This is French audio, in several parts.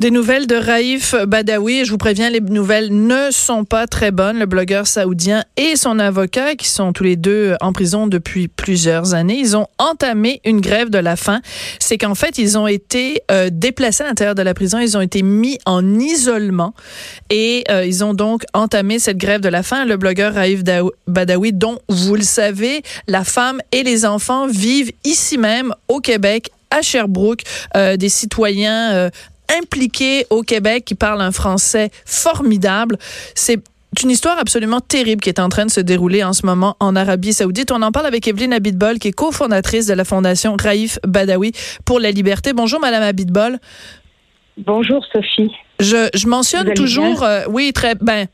Des nouvelles de Raif Badawi. Je vous préviens, les nouvelles ne sont pas très bonnes. Le blogueur saoudien et son avocat, qui sont tous les deux en prison depuis plusieurs années, ils ont entamé une grève de la faim. C'est qu'en fait, ils ont été euh, déplacés à l'intérieur de la prison. Ils ont été mis en isolement et euh, ils ont donc entamé cette grève de la faim. Le blogueur Raif Badawi, dont vous le savez, la femme et les enfants vivent ici même au Québec à Sherbrooke, euh, des citoyens euh, impliqués au Québec qui parlent un français formidable. C'est une histoire absolument terrible qui est en train de se dérouler en ce moment en Arabie Saoudite. On en parle avec Evelyne Abitbol, qui est cofondatrice de la fondation Raif Badawi pour la liberté. Bonjour, Madame Abitbol. Bonjour, Sophie. Je, je mentionne toujours, euh, oui, très, ben,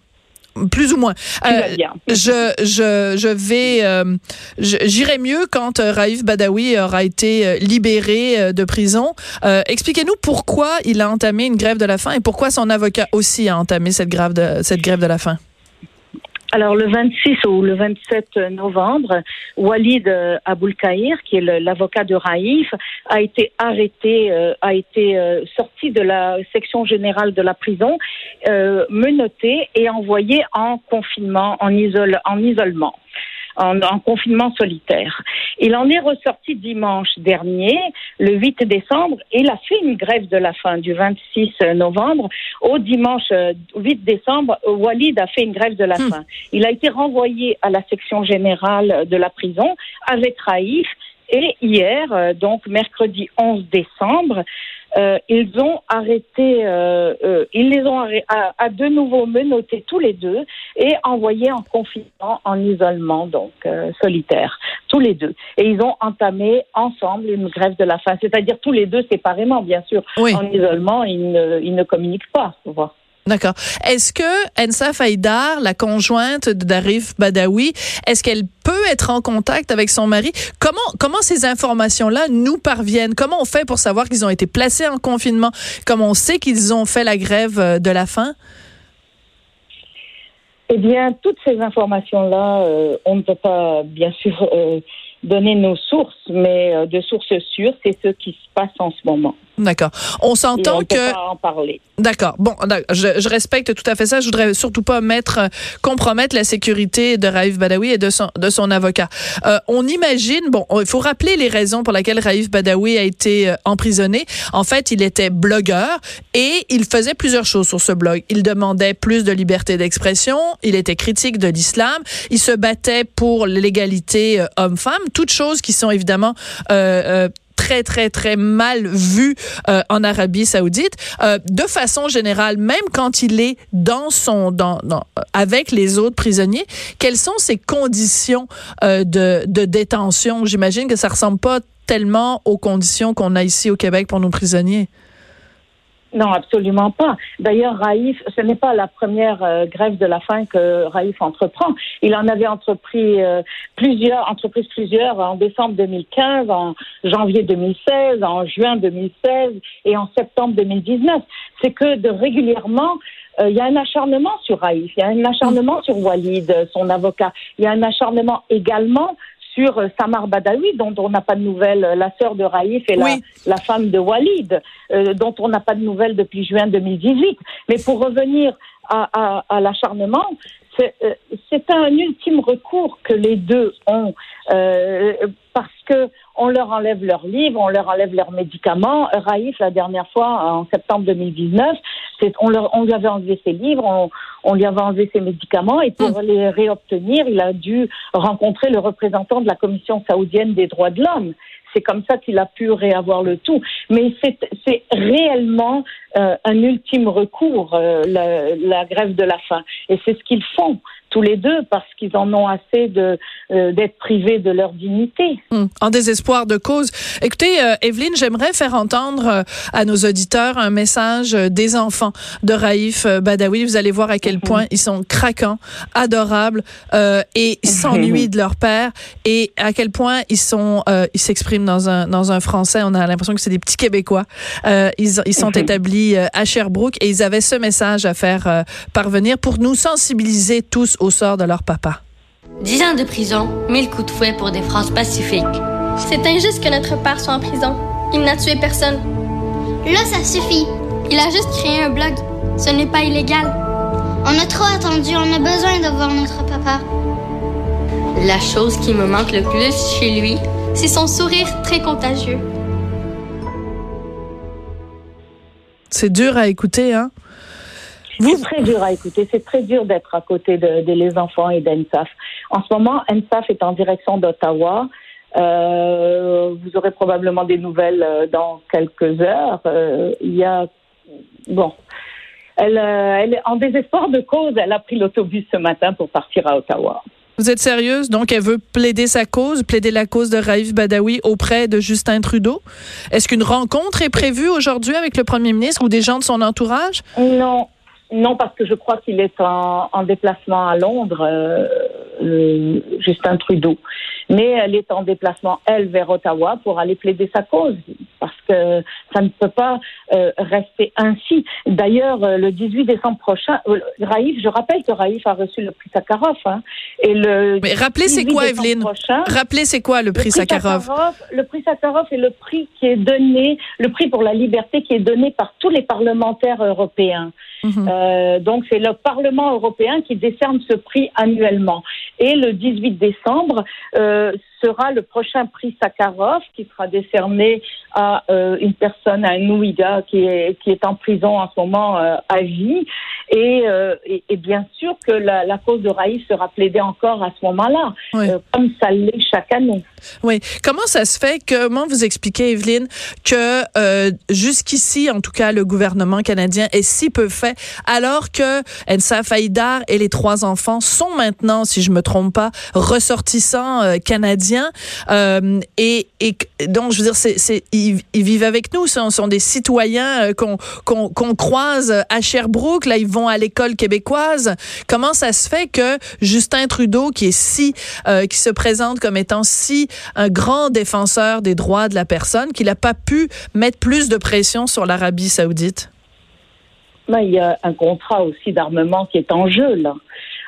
plus ou moins. Euh, je, je, je vais, euh, j'irai mieux quand euh, Raif Badawi aura été libéré de prison. Expliquez-nous pourquoi il a entamé une grève de la faim et pourquoi son avocat aussi a entamé cette grève de, cette grève de la faim. Alors le 26 ou le 27 novembre, Walid euh, Aboulkaïr, qui est l'avocat de Raïf, a été arrêté, euh, a été euh, sorti de la section générale de la prison, menotté et envoyé en confinement, en, en isolement en, confinement solitaire. Il en est ressorti dimanche dernier, le 8 décembre, et il a fait une grève de la faim du 26 novembre. Au dimanche 8 euh, décembre, Walid a fait une grève de la hmm. faim. Il a été renvoyé à la section générale de la prison avec Raïf. Et hier, euh, donc mercredi 11 décembre, euh, ils ont arrêté, euh, euh, ils les ont à, à, de nouveau menottés tous les deux et envoyés en confinement, en isolement, donc solitaire, tous les deux. Et ils ont entamé ensemble une grève de la faim, c'est-à-dire tous les deux séparément, bien sûr. En isolement, ils ne, ils ne communiquent pas, souvent. D'accord. Est-ce que Ensa Faïdar, la conjointe de Darif Badawi, est-ce qu'elle peut être en contact avec son mari? Comment, comment ces informations-là nous parviennent? Comment on fait pour savoir qu'ils ont été placés en confinement? Comment on sait qu'ils ont fait la grève euh, de la faim? Eh bien, toutes ces informations-là, euh, on ne peut pas, bien sûr, euh, donner nos sources, mais de sources sûres, c'est ce qui se passe en ce moment. D'accord. On s'entend que. Peut pas en parler. D'accord. Bon, je, je, respecte tout à fait ça. Je voudrais surtout pas mettre euh, compromettre la sécurité de Raif Badawi et de son de son avocat. Euh, on imagine. Bon, il faut rappeler les raisons pour lesquelles Raif Badawi a été euh, emprisonné. En fait, il était blogueur et il faisait plusieurs choses sur ce blog. Il demandait plus de liberté d'expression. Il était critique de l'islam. Il se battait pour l'égalité euh, homme-femme. Toutes choses qui sont évidemment euh, très, très, très mal vu euh, en Arabie saoudite. Euh, de façon générale, même quand il est dans son, dans, dans avec les autres prisonniers, quelles sont ses conditions euh, de, de détention? J'imagine que ça ressemble pas tellement aux conditions qu'on a ici au Québec pour nos prisonniers. Non, absolument pas. D'ailleurs, Raïf, ce n'est pas la première euh, grève de la faim que Raïf entreprend. Il en avait entrepris euh, plusieurs, entrepris plusieurs en décembre 2015, en janvier 2016, en juin 2016 et en septembre 2019. C'est que de régulièrement, euh, il y a un acharnement sur Raïf, il y a un acharnement sur Walid, son avocat. Il y a un acharnement également sur euh, Samar Badawi, dont on n'a pas de nouvelles, euh, la sœur de Raïf et la, femme de Walid, euh, dont on n'a pas de nouvelles depuis juin 2018. Mais pour revenir à, à, l'acharnement, c'est un ultime recours que les deux ont, parce que on leur enlève leurs livres, on leur enlève leurs médicaments. Raïf, la dernière fois, en septembre 2019, on, leur, on lui avait enlevé ses livres, on, on lui avait enlevé ses médicaments et pour hmm. les réobtenir, il a dû rencontrer le représentant de la Commission saoudienne des droits de l'homme. C'est comme ça qu'il a pu réavoir le tout. Mais c'est réellement euh, un ultime recours, euh, la, la, grève de la faim. Et c'est ce qu'ils font tous les deux parce qu'ils en ont assez de euh, d'être privés de leur dignité. Hmm. En désespoir de cause. Écoutez, euh, Evelyne, j'aimerais faire entendre euh, à nos auditeurs un message des enfants de Raïf Badawi. Vous allez voir à quel mhm. point ils sont craquants, adorables et s'ennuient de leur père et à quel point ils sont ils s'expriment dans un dans un français. On a l'impression que c'est des petits Québécois. ils ils sont mhm. établis à Sherbrooke et ils avaient ce message à faire parvenir pour nous sensibiliser tous au sort de leur papa. Dix ans de prison, mille coups de fouet pour des phrases pacifiques. C'est injuste que notre père soit en prison. Il n'a tué personne. Là, ça suffit. Il a juste créé un blog. Ce n'est pas illégal. On a trop attendu, on a besoin de voir notre papa. La chose qui me manque le plus chez lui, c'est son sourire très contagieux. C'est dur à écouter, hein? C'est très dur à écouter. C'est très dur d'être à côté de, de, les enfants et d'ENSAF. En ce moment, ENSAF est en direction d'Ottawa. Euh, vous aurez probablement des nouvelles euh, dans quelques heures. Euh, il y a bon, elle, elle est en désespoir de cause. Elle a pris l'autobus ce matin pour partir à Ottawa. Vous êtes sérieuse? Donc, elle veut plaider sa cause, plaider la cause de Raif Badawi auprès de Justin Trudeau? Est-ce qu'une rencontre est prévue aujourd'hui avec le premier ministre ou des gens de son entourage? Non, non, parce que je crois qu'il est en, en, déplacement à Londres, euh, euh, Justin Trudeau. Mais elle est en déplacement, elle, vers Ottawa pour aller plaider sa cause, parce que ça ne peut pas euh, rester ainsi. D'ailleurs, euh, le 18 décembre prochain, euh, Raïf, je rappelle que Raïf a reçu le prix Sakharov. Hein, et le Mais rappelez, c'est quoi, Evelyne? prochain, Rappelez, c'est quoi le prix, le prix Sakharov? Sakharov Le prix Sakharov est le prix qui est donné, le prix pour la liberté qui est donné par tous les parlementaires européens. Mmh. Euh, donc c'est le Parlement européen qui décerne ce prix annuellement. Et le 18 décembre euh, euh, sera le prochain prix Sakharov qui sera décerné à euh, une personne, à un Ouïga qui est, qui est en prison en ce moment euh, à vie. Et, euh, et, et, bien sûr que la, la, cause de Raïf sera plaidée encore à ce moment-là, oui. Comme ça l'est chaque année. Oui. Comment ça se fait? Comment vous expliquez, Evelyne, que jusqu'ici, en tout cas, le gouvernement canadien est si peu fait, alors que Ensa Faïdar et les trois enfants sont maintenant, si je me trompe pas, ressortissants euh, et, donc, je veux dire, ils, vivent avec nous. Ce sont, des citoyens qu'on, qu'on, qu'on croise à Sherbrooke. Là, ils vont à l'école québécoise. Comment ça se fait que Justin Trudeau, qui est si, euh, qui se présente comme étant si un grand défenseur des droits de la personne, qu'il n'a pas pu mettre plus de pression sur l'Arabie saoudite? Ben, il y a un contrat aussi d'armement qui est en jeu, là.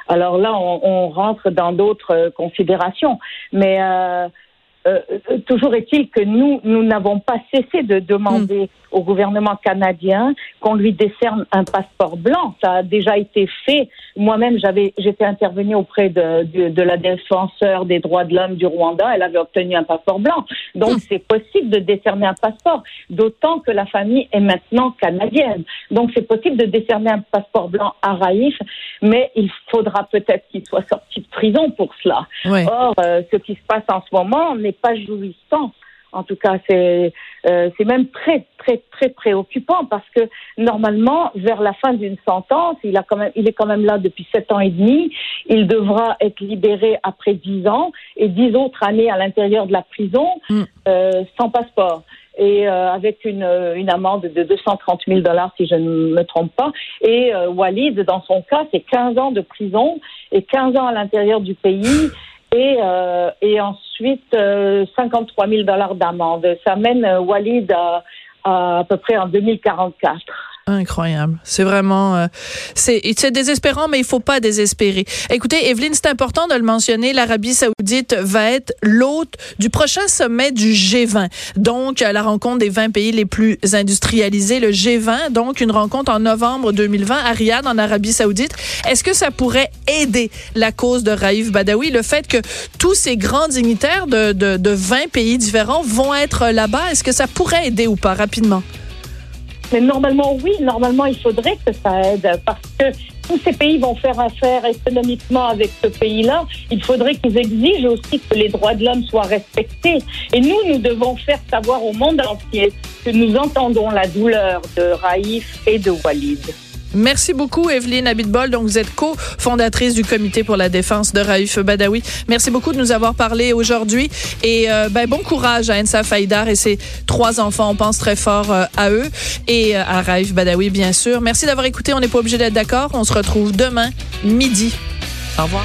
Alors là, on, on rentre dans d'autres euh, considérations. Mais euh, euh, toujours est-il que nous, nous n'avons pas cessé de demander mmh. au gouvernement canadien qu'on lui décerne un passeport blanc. Ça a déjà été fait. Moi-même, j'avais, j'étais intervenue auprès de, de, de, la défenseur des droits de l'homme du Rwanda. Elle avait obtenu un passeport blanc. Donc, mmh. c'est possible de décerner un passeport. D'autant que la famille est maintenant canadienne. Donc, c'est possible de décerner un passeport blanc à Raïf, mais il faudra peut-être qu'il soit sorti de prison pour cela. Oui. Or, euh, ce qui se passe en ce moment n'est pas jouissant. En tout cas, c'est euh, c'est même très très très préoccupant parce que normalement, vers la fin d'une sentence, il a quand même il est quand même là depuis sept ans et demi. Il devra être libéré après dix ans et dix autres années à l'intérieur de la prison mm. euh, sans passeport et euh, avec une, une amende de 230 000 dollars si je ne me trompe pas. Et Walid, dans son cas, c'est 15 ans de prison et 15 ans à l'intérieur du pays et, euh, et ensuite euh, 53 000 dollars d'amende. Ça mène euh, Walid à, à peu près en 2044. Incroyable. C'est vraiment, euh, c'est, désespérant, mais il faut pas désespérer. Écoutez, Evelyne, c'est important de le mentionner. L'Arabie Saoudite va être l'hôte du prochain sommet du G20. Donc, la rencontre des 20 pays les plus industrialisés, le G20. Donc, une rencontre en novembre 2020 à Riyad, en Arabie Saoudite. Est-ce que ça pourrait aider la cause de Raif Badawi? Le fait que tous ces grands dignitaires de, de, de 20 pays différents vont être là-bas, est-ce que ça pourrait aider ou pas rapidement? Mais normalement, oui, normalement, il faudrait que ça aide parce que tous ces pays vont faire affaire économiquement avec ce pays-là. Il faudrait qu'ils exigent aussi que les droits de l'homme soient respectés. Et nous, nous devons faire savoir au monde entier que nous entendons la douleur de Raïf et de Walid. Merci beaucoup, Evelyne Abitbol. Donc, vous êtes co-fondatrice du Comité pour la défense de Raif Badawi. Merci beaucoup de nous avoir parlé aujourd'hui. Et euh, ben, bon courage à Ensa Faïdar et ses trois enfants. On pense très fort euh, à eux et euh, à Raif Badawi, bien sûr. Merci d'avoir écouté. On n'est pas obligé d'être d'accord. On se retrouve demain, midi. Au revoir.